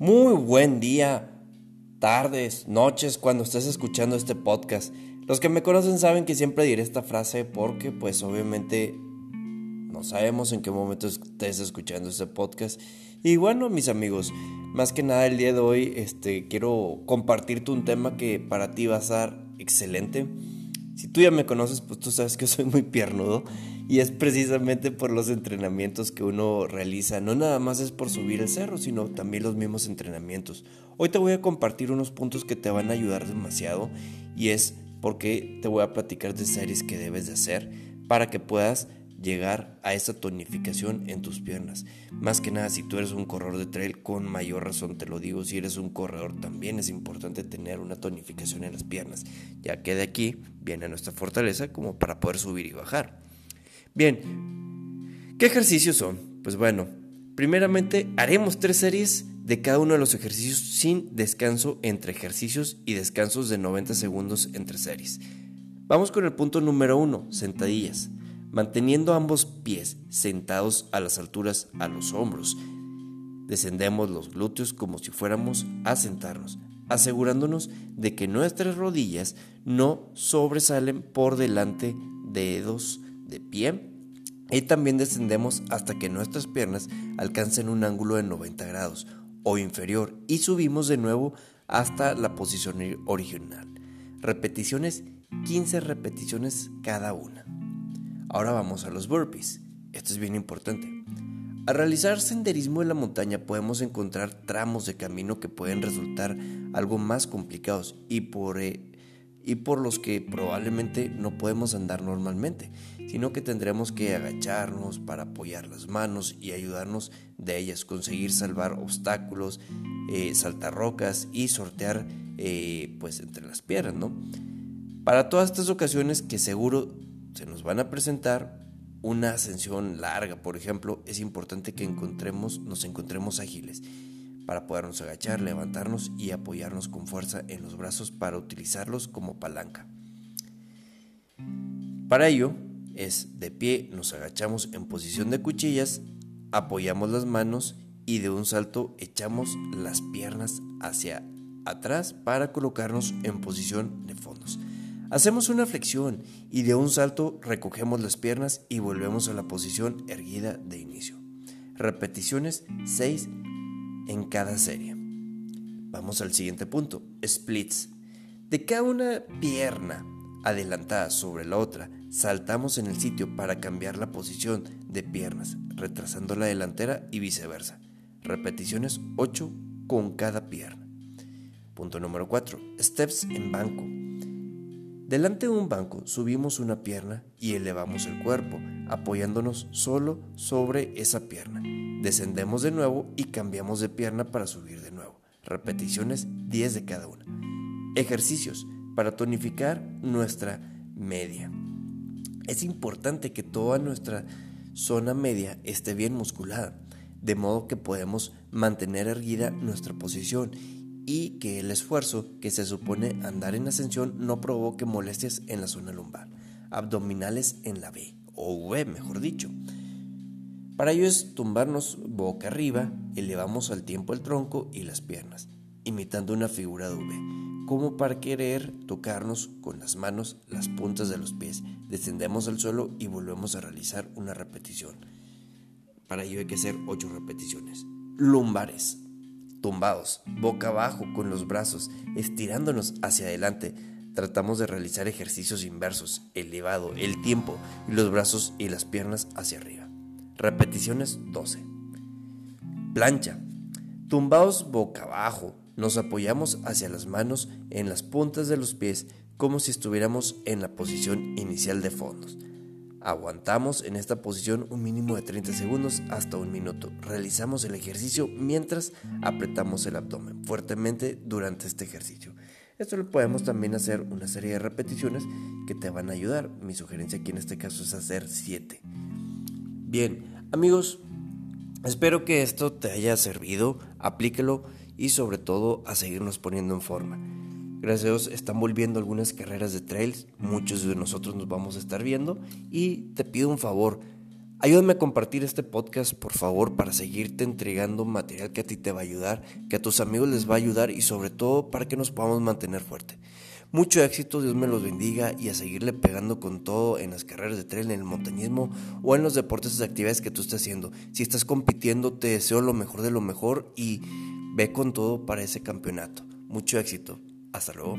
Muy buen día, tardes, noches cuando estés escuchando este podcast. Los que me conocen saben que siempre diré esta frase porque pues obviamente no sabemos en qué momento estés escuchando este podcast. Y bueno, mis amigos, más que nada el día de hoy este, quiero compartirte un tema que para ti va a ser excelente. Si tú ya me conoces, pues tú sabes que soy muy piernudo y es precisamente por los entrenamientos que uno realiza. No nada más es por subir el cerro, sino también los mismos entrenamientos. Hoy te voy a compartir unos puntos que te van a ayudar demasiado y es porque te voy a platicar de series que debes de hacer para que puedas llegar a esa tonificación en tus piernas. Más que nada, si tú eres un corredor de trail, con mayor razón te lo digo, si eres un corredor también es importante tener una tonificación en las piernas, ya que de aquí viene nuestra fortaleza como para poder subir y bajar. Bien, ¿qué ejercicios son? Pues bueno, primeramente haremos tres series de cada uno de los ejercicios sin descanso entre ejercicios y descansos de 90 segundos entre series. Vamos con el punto número uno, sentadillas manteniendo ambos pies sentados a las alturas a los hombros. Descendemos los glúteos como si fuéramos a sentarnos, asegurándonos de que nuestras rodillas no sobresalen por delante de dedos de pie. Y también descendemos hasta que nuestras piernas alcancen un ángulo de 90 grados o inferior y subimos de nuevo hasta la posición original. Repeticiones, 15 repeticiones cada una. Ahora vamos a los burpees. Esto es bien importante. Al realizar senderismo en la montaña podemos encontrar tramos de camino que pueden resultar algo más complicados y por, eh, y por los que probablemente no podemos andar normalmente, sino que tendremos que agacharnos para apoyar las manos y ayudarnos de ellas, conseguir salvar obstáculos, eh, saltar rocas y sortear eh, pues entre las piedras, ¿no? Para todas estas ocasiones que seguro se nos van a presentar una ascensión larga, por ejemplo, es importante que encontremos, nos encontremos ágiles para podernos agachar, levantarnos y apoyarnos con fuerza en los brazos para utilizarlos como palanca. Para ello es de pie, nos agachamos en posición de cuchillas, apoyamos las manos y de un salto echamos las piernas hacia atrás para colocarnos en posición de fondos. Hacemos una flexión y de un salto recogemos las piernas y volvemos a la posición erguida de inicio. Repeticiones 6 en cada serie. Vamos al siguiente punto, splits. De cada una pierna adelantada sobre la otra, saltamos en el sitio para cambiar la posición de piernas, retrasando la delantera y viceversa. Repeticiones 8 con cada pierna. Punto número 4. Steps en banco. Delante de un banco subimos una pierna y elevamos el cuerpo, apoyándonos solo sobre esa pierna. Descendemos de nuevo y cambiamos de pierna para subir de nuevo. Repeticiones 10 de cada una. Ejercicios para tonificar nuestra media. Es importante que toda nuestra zona media esté bien musculada, de modo que podemos mantener erguida nuestra posición y que el esfuerzo que se supone andar en ascensión no provoque molestias en la zona lumbar, abdominales en la B, o V mejor dicho. Para ello es tumbarnos boca arriba, elevamos al tiempo el tronco y las piernas, imitando una figura de V, como para querer tocarnos con las manos las puntas de los pies. Descendemos al suelo y volvemos a realizar una repetición. Para ello hay que hacer 8 repeticiones. Lumbares tumbados, boca abajo, con los brazos, estirándonos hacia adelante. Tratamos de realizar ejercicios inversos, elevado, el tiempo y los brazos y las piernas hacia arriba. Repeticiones 12. Plancha. Tumbados boca abajo, nos apoyamos hacia las manos en las puntas de los pies como si estuviéramos en la posición inicial de fondos. Aguantamos en esta posición un mínimo de 30 segundos hasta un minuto. Realizamos el ejercicio mientras apretamos el abdomen fuertemente durante este ejercicio. Esto lo podemos también hacer una serie de repeticiones que te van a ayudar. Mi sugerencia aquí en este caso es hacer 7. Bien, amigos, espero que esto te haya servido. Aplíquelo y sobre todo a seguirnos poniendo en forma. Gracias a Dios están volviendo algunas carreras de trails, muchos de nosotros nos vamos a estar viendo y te pido un favor, Ayúdame a compartir este podcast, por favor, para seguirte entregando material que a ti te va a ayudar, que a tus amigos les va a ayudar y sobre todo para que nos podamos mantener fuerte. Mucho éxito, Dios me los bendiga y a seguirle pegando con todo en las carreras de tren, en el montañismo o en los deportes y actividades que tú estés haciendo. Si estás compitiendo, te deseo lo mejor de lo mejor y ve con todo para ese campeonato. Mucho éxito. Hasta luego.